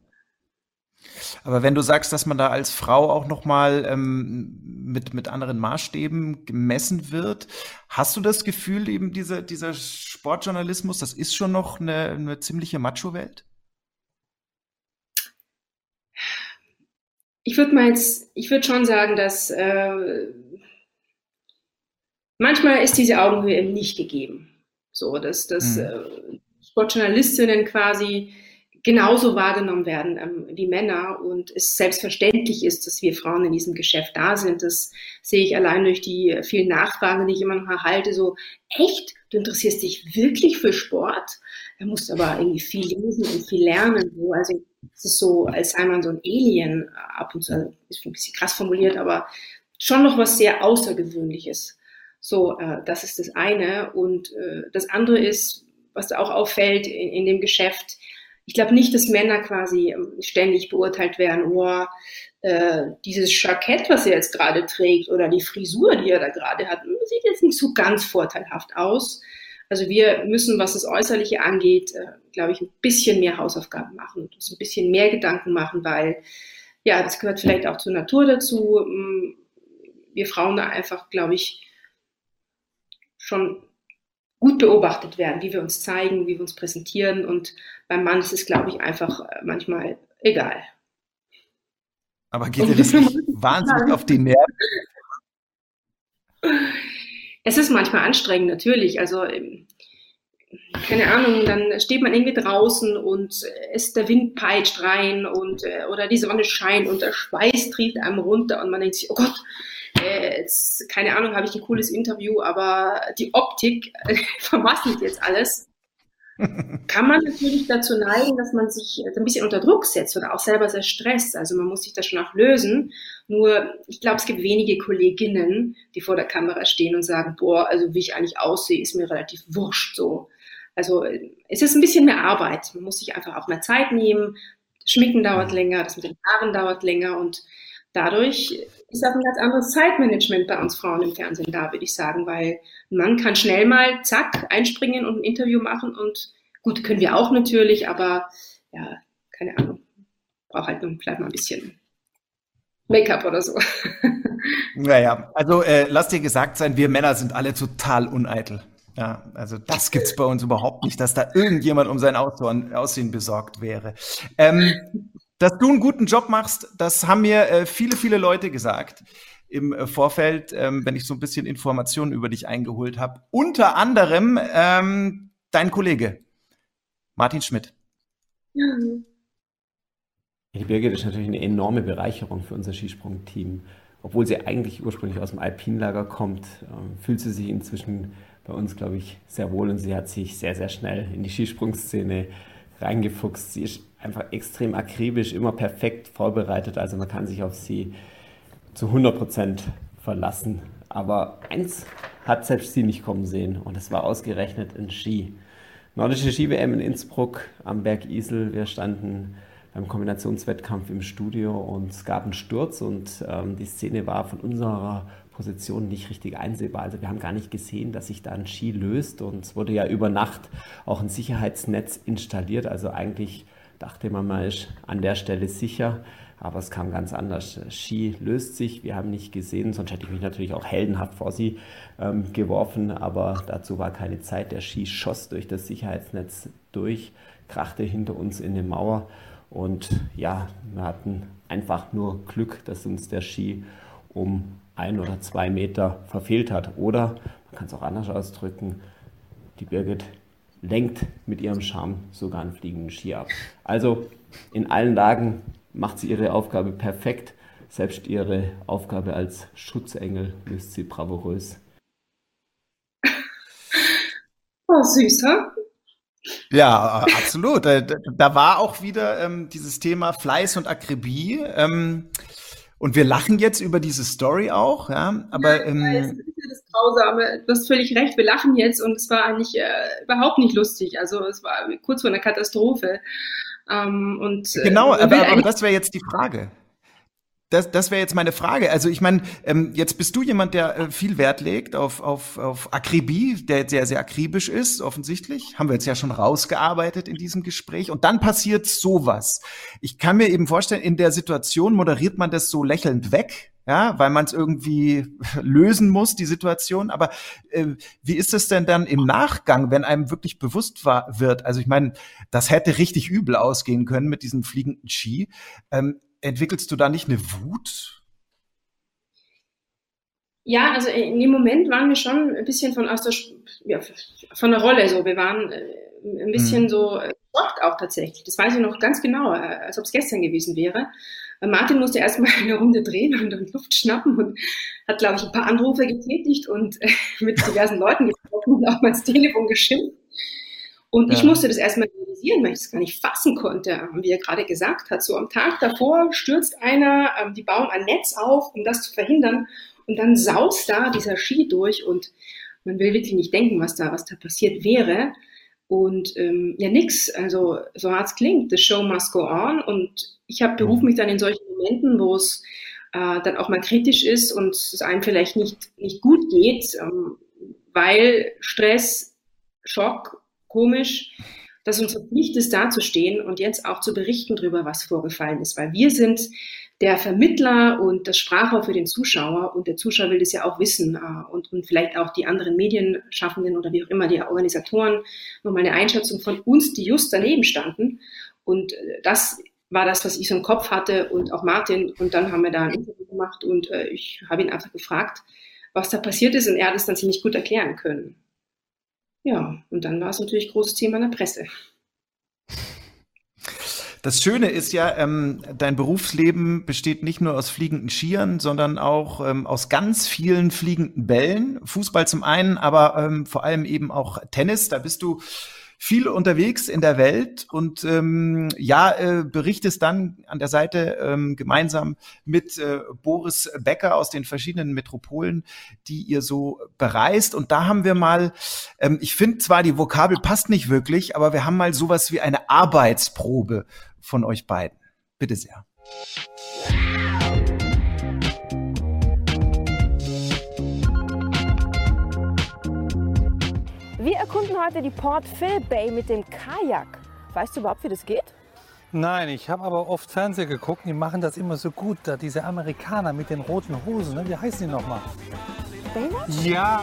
B: Aber wenn du sagst, dass man da als Frau auch noch mal ähm, mit mit anderen Maßstäben gemessen wird, hast du das Gefühl, eben dieser dieser Sportjournalismus, das ist schon noch eine, eine ziemliche Macho-Welt?
C: Ich würde mal jetzt, ich würde schon sagen, dass äh, manchmal ist diese Augenhöhe eben nicht gegeben. So, dass, dass mhm. äh, Sportjournalistinnen quasi genauso wahrgenommen werden ähm, wie Männer und es selbstverständlich ist, dass wir Frauen in diesem Geschäft da sind. Das sehe ich allein durch die vielen Nachfragen, die ich immer noch erhalte. So, echt? Du interessierst dich wirklich für Sport? Da musst du aber irgendwie viel lesen und viel lernen. So. Also es ist so, als sei man so ein Alien ab und zu, also ist ein bisschen krass formuliert, aber schon noch was sehr Außergewöhnliches. So, äh, das ist das eine. Und äh, das andere ist, was auch auffällt in, in dem Geschäft, ich glaube nicht, dass Männer quasi ähm, ständig beurteilt werden, oh, äh, dieses Jackett, was er jetzt gerade trägt, oder die Frisur, die er da gerade hat, sieht jetzt nicht so ganz vorteilhaft aus. Also wir müssen, was das Äußerliche angeht, äh, glaube ich, ein bisschen mehr Hausaufgaben machen und uns ein bisschen mehr Gedanken machen, weil ja, das gehört vielleicht auch zur Natur dazu. Ähm, wir Frauen da einfach, glaube ich, schon gut beobachtet werden, wie wir uns zeigen, wie wir uns präsentieren. Und beim Mann ist es, glaube ich, einfach äh, manchmal egal.
B: Aber geht dir das nicht wahnsinnig auf die Nerven?
C: Es ist manchmal anstrengend, natürlich. Also ähm, keine Ahnung, dann steht man irgendwie draußen und es, der Wind peitscht rein und äh, oder die Sonne scheint und der Schweiß trieft einem runter und man denkt sich, oh Gott, äh, jetzt, keine Ahnung, habe ich ein cooles Interview, aber die Optik äh, vermasselt jetzt alles. Kann man natürlich dazu neigen, dass man sich ein bisschen unter Druck setzt oder auch selber sehr stresst. Also man muss sich das schon auch lösen. Nur, ich glaube, es gibt wenige Kolleginnen, die vor der Kamera stehen und sagen, boah, also wie ich eigentlich aussehe, ist mir relativ wurscht so. Also es ist ein bisschen mehr Arbeit. Man muss sich einfach auch mehr Zeit nehmen. Das Schminken dauert länger, das mit den Haaren dauert länger und dadurch ist auch ein ganz anderes Zeitmanagement bei uns Frauen im Fernsehen da, würde ich sagen, weil ein Mann kann schnell mal zack einspringen und ein Interview machen und gut, können wir auch natürlich, aber ja, keine Ahnung, braucht halt nur vielleicht mal ein bisschen Make-up oder so.
B: Naja, also äh, lass dir gesagt sein, wir Männer sind alle total uneitel. Ja, also das gibt's bei uns überhaupt nicht, dass da irgendjemand um sein Aussehen besorgt wäre. Ähm, dass du einen guten Job machst, das haben mir äh, viele, viele Leute gesagt im äh, Vorfeld, ähm, wenn ich so ein bisschen Informationen über dich eingeholt habe. Unter anderem ähm, dein Kollege Martin Schmidt. Ja.
G: Die Birgit ist natürlich eine enorme Bereicherung für unser Skisprungteam. Obwohl sie eigentlich ursprünglich aus dem Alpinlager kommt, äh, fühlt sie sich inzwischen bei uns, glaube ich, sehr wohl und sie hat sich sehr, sehr schnell in die Skisprungszene reingefuchst. Sie ist einfach extrem akribisch, immer perfekt vorbereitet, also man kann sich auf sie zu 100 Prozent verlassen. Aber eins hat selbst sie nicht kommen sehen und es war ausgerechnet ein Ski. Nordische Ski-WM in Innsbruck am Berg Isel. Wir standen beim Kombinationswettkampf im Studio und es gab einen Sturz und ähm, die Szene war von unserer Position nicht richtig einsehbar. Also wir haben gar nicht gesehen, dass sich da ein Ski löst und es wurde ja über Nacht auch ein Sicherheitsnetz installiert. Also eigentlich dachte man mal, ist an der Stelle sicher, aber es kam ganz anders. Ski löst sich, wir haben nicht gesehen, sonst hätte ich mich natürlich auch heldenhaft vor sie ähm, geworfen, aber dazu war keine Zeit. Der Ski schoss durch das Sicherheitsnetz durch, krachte hinter uns in eine Mauer und ja, wir hatten einfach nur Glück, dass uns der Ski um ein oder zwei Meter verfehlt hat. Oder, man kann es auch anders ausdrücken, die Birgit lenkt mit ihrem Charme sogar einen fliegenden Ski ab. Also in allen Lagen macht sie ihre Aufgabe perfekt. Selbst ihre Aufgabe als Schutzengel löst sie bravourös.
C: Oh, süßer.
B: Ja, absolut. Da war auch wieder ähm, dieses Thema Fleiß und Akribie. Ähm, und wir lachen jetzt über diese Story auch, ja, aber.
C: Ähm, ja, ähm, das Grausame, du hast völlig recht, wir lachen jetzt und es war eigentlich äh, überhaupt nicht lustig. Also es war kurz vor einer Katastrophe. Ähm, und,
B: äh, genau, aber, aber das wäre jetzt die Frage. Das, das wäre jetzt meine Frage. Also ich meine, ähm, jetzt bist du jemand, der äh, viel Wert legt auf, auf, auf Akribie, der sehr, sehr akribisch ist, offensichtlich. Haben wir jetzt ja schon rausgearbeitet in diesem Gespräch. Und dann passiert sowas. Ich kann mir eben vorstellen, in der Situation moderiert man das so lächelnd weg, ja, weil man es irgendwie lösen muss, die Situation. Aber äh, wie ist es denn dann im Nachgang, wenn einem wirklich bewusst war, wird? Also ich meine, das hätte richtig übel ausgehen können mit diesem fliegenden Ski. Ähm, entwickelst du da nicht eine Wut?
C: Ja, also in dem Moment waren wir schon ein bisschen von aus der, ja, von der Rolle so. Wir waren äh, ein bisschen mhm. so äh, schockt auch tatsächlich. Das weiß ich noch ganz genau, äh, als ob es gestern gewesen wäre. Martin musste erstmal eine Runde drehen und, und Luft schnappen und hat, glaube ich, ein paar Anrufe getätigt und mit diversen Leuten gesprochen und auch mal ins Telefon geschimpft. Und ja. ich musste das erstmal realisieren, weil ich es gar nicht fassen konnte, wie er gerade gesagt hat. So am Tag davor stürzt einer, ähm, die bauen ein Netz auf, um das zu verhindern. Und dann saust da dieser Ski durch und man will wirklich nicht denken, was da, was da passiert wäre. Und ähm, ja, nix. Also so hart es klingt, the show must go on. Und ich habe berufe mich dann in solchen Momenten, wo es äh, dann auch mal kritisch ist und es einem vielleicht nicht, nicht gut geht, ähm, weil Stress, Schock komisch, dass unsere Pflicht ist, dazustehen und jetzt auch zu berichten darüber, was vorgefallen ist, weil wir sind der Vermittler und das Sprachrohr für den Zuschauer und der Zuschauer will das ja auch wissen äh, und, und vielleicht auch die anderen Medienschaffenden oder wie auch immer die Organisatoren nochmal eine Einschätzung von uns, die just daneben standen. Und äh, das war das, was ich so im Kopf hatte und auch Martin. Und dann haben wir da ein Interview gemacht und äh, ich habe ihn einfach gefragt, was da passiert ist und er hat es dann ziemlich gut erklären können. Ja, und dann war es natürlich großes Thema in der Presse.
B: Das Schöne ist ja, ähm, dein Berufsleben besteht nicht nur aus fliegenden Skiern, sondern auch ähm, aus ganz vielen fliegenden Bällen. Fußball zum einen, aber ähm, vor allem eben auch Tennis. Da bist du viel unterwegs in der Welt und ähm, ja, äh, berichtest dann an der Seite ähm, gemeinsam mit äh, Boris Becker aus den verschiedenen Metropolen, die ihr so bereist. Und da haben wir mal, ähm, ich finde zwar, die Vokabel passt nicht wirklich, aber wir haben mal sowas wie eine Arbeitsprobe von euch beiden. Bitte sehr.
H: Wir erkunden heute die Port Phil Bay mit dem Kajak. Weißt du überhaupt, wie das geht?
I: Nein, ich habe aber oft Fernsehen geguckt. Die machen das immer so gut. Da diese Amerikaner mit den roten Hosen. Ne? Wie heißen die nochmal? Ja.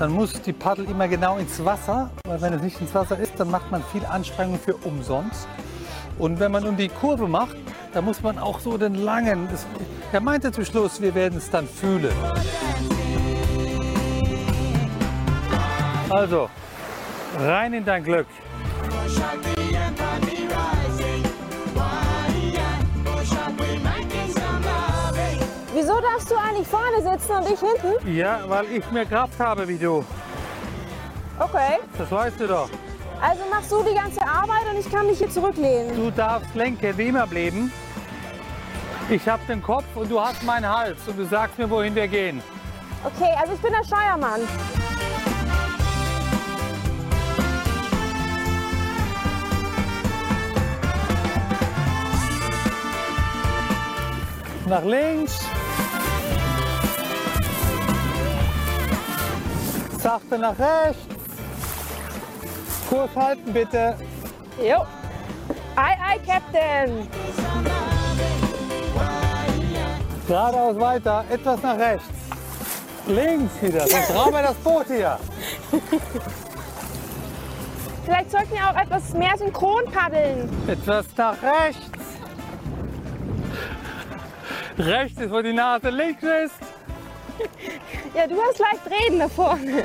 I: Dann muss die Paddel immer genau ins Wasser, weil wenn es nicht ins Wasser ist, dann macht man viel Anstrengung für umsonst. Und wenn man um die Kurve macht, dann muss man auch so den langen. Das, er meinte zum Schluss, wir werden es dann fühlen. Also, rein in dein Glück.
H: Wieso darfst du eigentlich vorne sitzen und ich hinten?
I: Ja, weil ich mehr Kraft habe wie du.
H: Okay.
I: Das weißt du doch.
H: Also machst du die ganze Arbeit und ich kann mich hier zurücklehnen.
I: Du darfst lenken, wie immer bleiben. Ich habe den Kopf und du hast meinen Hals und du sagst mir, wohin wir gehen.
H: Okay, also ich bin der Steuermann.
I: Nach links. Sachte nach rechts. Kurs halten bitte.
H: Jo. Ei, ei, Captain.
I: Geradeaus weiter, etwas nach rechts. Links wieder, sonst rauben wir das Boot hier.
H: Vielleicht sollten wir auch etwas mehr synchron paddeln.
I: Etwas nach rechts. Rechts ist, wo die Nase links ist.
H: Ja, du hast leicht reden da vorne.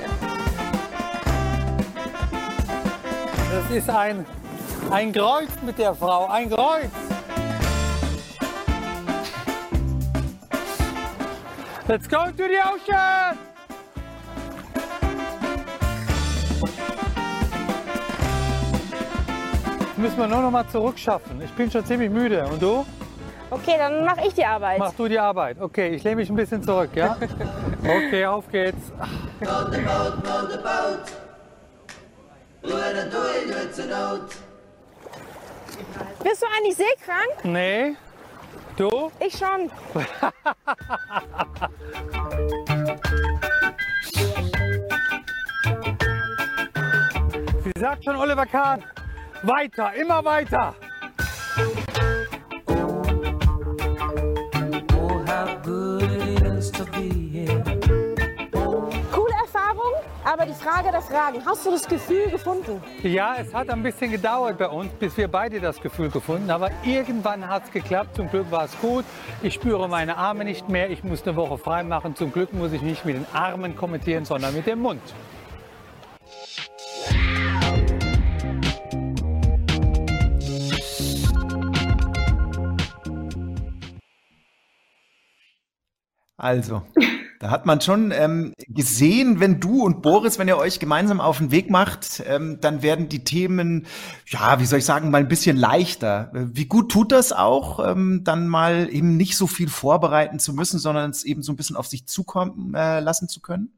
I: Das ist ein, ein Kreuz mit der Frau, ein Kreuz. Let's go to the ocean! Jetzt müssen wir nur noch mal zurückschaffen. Ich bin schon ziemlich müde. Und du?
H: Okay, dann mache ich die Arbeit.
I: Mach du die Arbeit. Okay, ich lehne mich ein bisschen zurück, ja? Okay, auf geht's.
H: Bist du eigentlich seekrank?
I: Nee. Du?
H: Ich schon.
I: Wie sagt schon Oliver Kahn, weiter, immer weiter.
H: Frage der Fragen. Hast du das Gefühl gefunden?
I: Ja, es hat ein bisschen gedauert bei uns, bis wir beide das Gefühl gefunden haben. Aber irgendwann hat es geklappt. Zum Glück war es gut. Ich spüre meine Arme nicht mehr. Ich muss eine Woche frei machen. Zum Glück muss ich nicht mit den Armen kommentieren, sondern mit dem Mund.
B: Also, da hat man schon ähm, gesehen, wenn du und Boris, wenn ihr euch gemeinsam auf den Weg macht, ähm, dann werden die Themen, ja, wie soll ich sagen, mal ein bisschen leichter. Wie gut tut das auch, ähm, dann mal eben nicht so viel vorbereiten zu müssen, sondern es eben so ein bisschen auf sich zukommen äh, lassen zu können?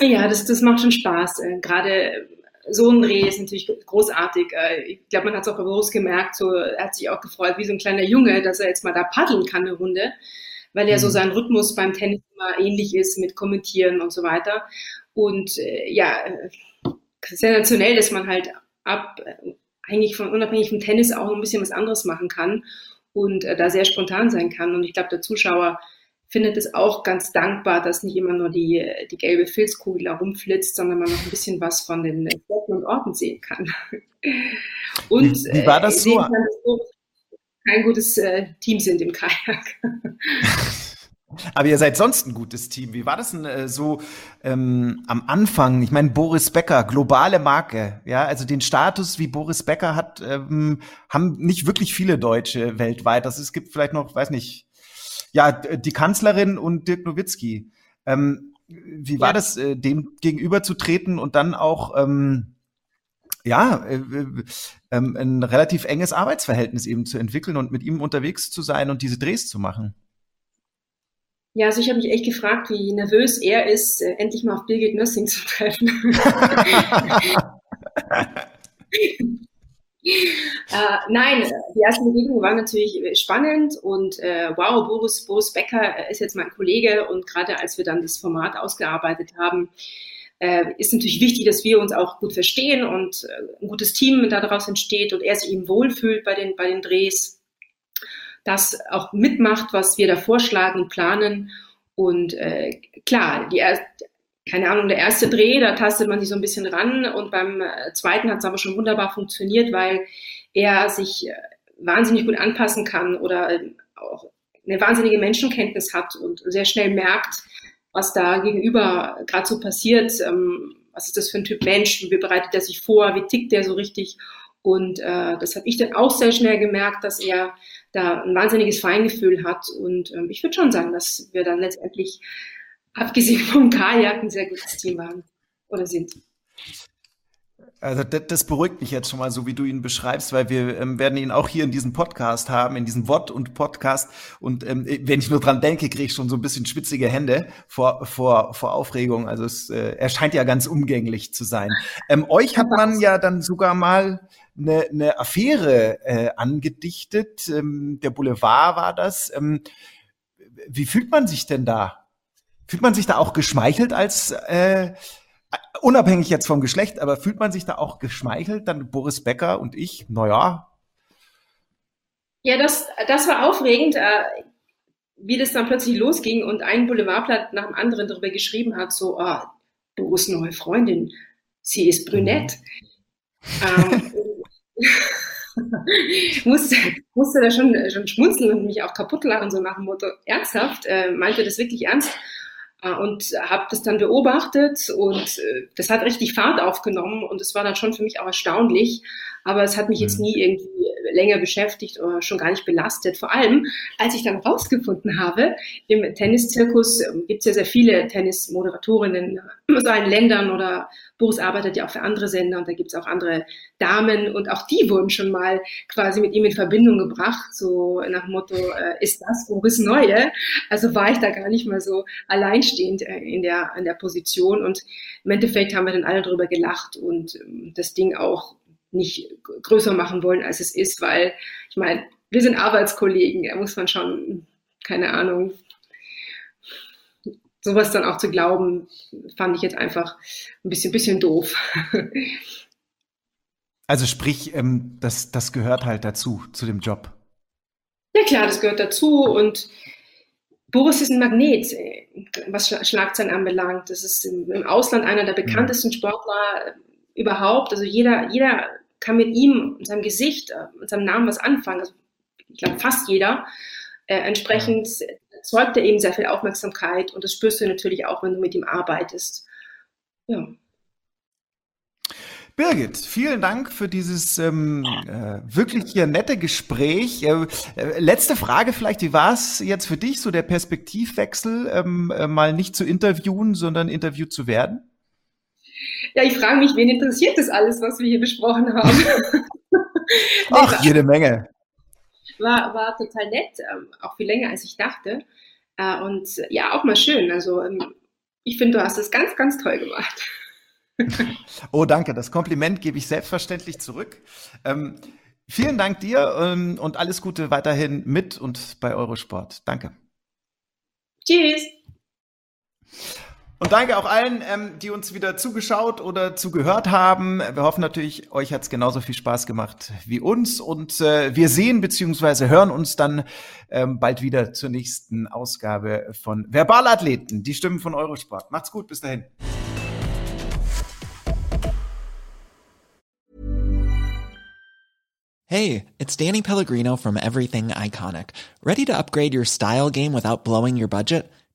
C: Ja, das, das macht schon Spaß. Äh, Gerade so ein Dreh ist natürlich großartig. Äh, ich glaube, man hat es auch bewusst gemerkt, so, er hat sich auch gefreut, wie so ein kleiner Junge, dass er jetzt mal da paddeln kann eine Runde weil ja so sein Rhythmus beim Tennis immer ähnlich ist mit Kommentieren und so weiter. Und äh, ja, äh, sensationell, dass man halt ab, äh, eigentlich von, unabhängig vom Tennis auch ein bisschen was anderes machen kann und äh, da sehr spontan sein kann. Und ich glaube, der Zuschauer findet es auch ganz dankbar, dass nicht immer nur die, die gelbe Filzkugel da rumflitzt, sondern man noch ein bisschen was von den Städten und Orten sehen kann. Und
B: wie, war das so?
C: Kann, kein gutes äh, Team sind im Kajak.
B: Aber ihr seid sonst ein gutes Team. Wie war das denn äh, so ähm, am Anfang? Ich meine, Boris Becker, globale Marke, ja, also den Status, wie Boris Becker hat, ähm, haben nicht wirklich viele Deutsche weltweit. Das es gibt vielleicht noch, weiß nicht, ja, die Kanzlerin und Dirk Nowitzki. Ähm, wie war ja. das, äh, dem gegenüberzutreten und dann auch ähm, ja, äh, äh, ähm, ein relativ enges Arbeitsverhältnis eben zu entwickeln und mit ihm unterwegs zu sein und diese Drehs zu machen?
C: Ja, also ich habe mich echt gefragt, wie nervös er ist, äh, endlich mal auf Birgit Nössing zu treffen. äh, nein, die ersten Begegnungen waren natürlich spannend und äh, wow, Boris, Boris Becker ist jetzt mein Kollege und gerade als wir dann das Format ausgearbeitet haben, äh, ist natürlich wichtig, dass wir uns auch gut verstehen und äh, ein gutes Team daraus entsteht und er sich eben wohlfühlt bei den, bei den Drehs das auch mitmacht, was wir da vorschlagen und planen. Und äh, klar, die keine Ahnung, der erste Dreh, da tastet man sich so ein bisschen ran und beim äh, zweiten hat es aber schon wunderbar funktioniert, weil er sich äh, wahnsinnig gut anpassen kann oder äh, auch eine wahnsinnige Menschenkenntnis hat und sehr schnell merkt, was da gegenüber gerade so passiert, ähm, was ist das für ein Typ Mensch, wie bereitet er sich vor, wie tickt der so richtig. Und äh, das habe ich dann auch sehr schnell gemerkt, dass er da ein wahnsinniges Feingefühl hat. Und ähm, ich würde schon sagen, dass wir dann letztendlich, abgesehen vom Kajak, ein sehr gutes Team waren oder sind.
B: Also das, beruhigt mich jetzt schon mal, so wie du ihn beschreibst, weil wir ähm, werden ihn auch hier in diesem Podcast haben, in diesem Wort und Podcast. Und ähm, wenn ich nur dran denke, kriege ich schon so ein bisschen schwitzige Hände vor vor vor Aufregung. Also es äh, er scheint ja ganz umgänglich zu sein. Ähm, euch hat man ja dann sogar mal eine, eine Affäre äh, angedichtet. Ähm, der Boulevard war das. Ähm, wie fühlt man sich denn da? Fühlt man sich da auch geschmeichelt als äh, unabhängig jetzt vom Geschlecht, aber fühlt man sich da auch geschmeichelt, dann Boris Becker und ich? Naja.
C: Ja, das, das war aufregend, äh, wie das dann plötzlich losging und ein Boulevardblatt nach dem anderen darüber geschrieben hat, so, oh, Boris neue Freundin, sie ist brünett. Mhm. Ähm, musste, musste da schon, schon schmunzeln und mich auch kaputt lachen, so nach dem Motto, ernsthaft, äh, meinte das wirklich ernst und habe das dann beobachtet und äh, das hat richtig Fahrt aufgenommen und es war dann schon für mich auch erstaunlich, aber es hat mich jetzt mhm. nie irgendwie länger beschäftigt oder schon gar nicht belastet. Vor allem, als ich dann rausgefunden habe, im Tenniszirkus ähm, gibt es ja sehr viele Tennismoderatorinnen aus allen Ländern oder Boris arbeitet ja auch für andere Sender und da gibt es auch andere Damen und auch die wurden schon mal quasi mit ihm in Verbindung gebracht, so nach dem Motto, äh, ist das Boris Neue? Also war ich da gar nicht mal so alleinstehend äh, in, der, in der Position und im Endeffekt haben wir dann alle drüber gelacht und ähm, das Ding auch nicht größer machen wollen, als es ist, weil ich meine, wir sind Arbeitskollegen, da muss man schon, keine Ahnung, sowas dann auch zu glauben, fand ich jetzt einfach ein bisschen, bisschen doof.
B: Also sprich, ähm, das, das gehört halt dazu, zu dem Job.
C: Ja klar, das gehört dazu und Boris ist ein Magnet, was Schlagzeilen anbelangt. Das ist im Ausland einer der mhm. bekanntesten Sportler überhaupt. Also jeder, jeder kann mit ihm, seinem Gesicht, äh, mit seinem Namen was anfangen. Also ich glaube fast jeder. Äh, entsprechend erzeugt er eben sehr viel Aufmerksamkeit und das spürst du natürlich auch, wenn du mit ihm arbeitest. Ja.
B: Birgit, vielen Dank für dieses ähm, äh, wirklich hier nette Gespräch. Äh, äh, letzte Frage vielleicht, wie war es jetzt für dich, so der Perspektivwechsel, ähm, äh, mal nicht zu interviewen, sondern interviewt zu werden?
C: Ja, ich frage mich, wen interessiert das alles, was wir hier besprochen haben?
B: Ach, jede Menge.
C: War, war total nett, ähm, auch viel länger als ich dachte. Äh, und ja, auch mal schön. Also ähm, ich finde, du hast es ganz, ganz toll gemacht.
B: oh, danke. Das Kompliment gebe ich selbstverständlich zurück. Ähm, vielen Dank dir ähm, und alles Gute weiterhin mit und bei Eurosport. Danke.
C: Tschüss.
B: Und danke auch allen, ähm, die uns wieder zugeschaut oder zugehört haben. Wir hoffen natürlich, euch hat es genauso viel Spaß gemacht wie uns. Und äh, wir sehen bzw. hören uns dann ähm, bald wieder zur nächsten Ausgabe von Verbalathleten, die Stimmen von Eurosport. Macht's gut, bis dahin.
J: Hey, it's Danny Pellegrino from Everything Iconic. Ready to upgrade your style game without blowing your budget?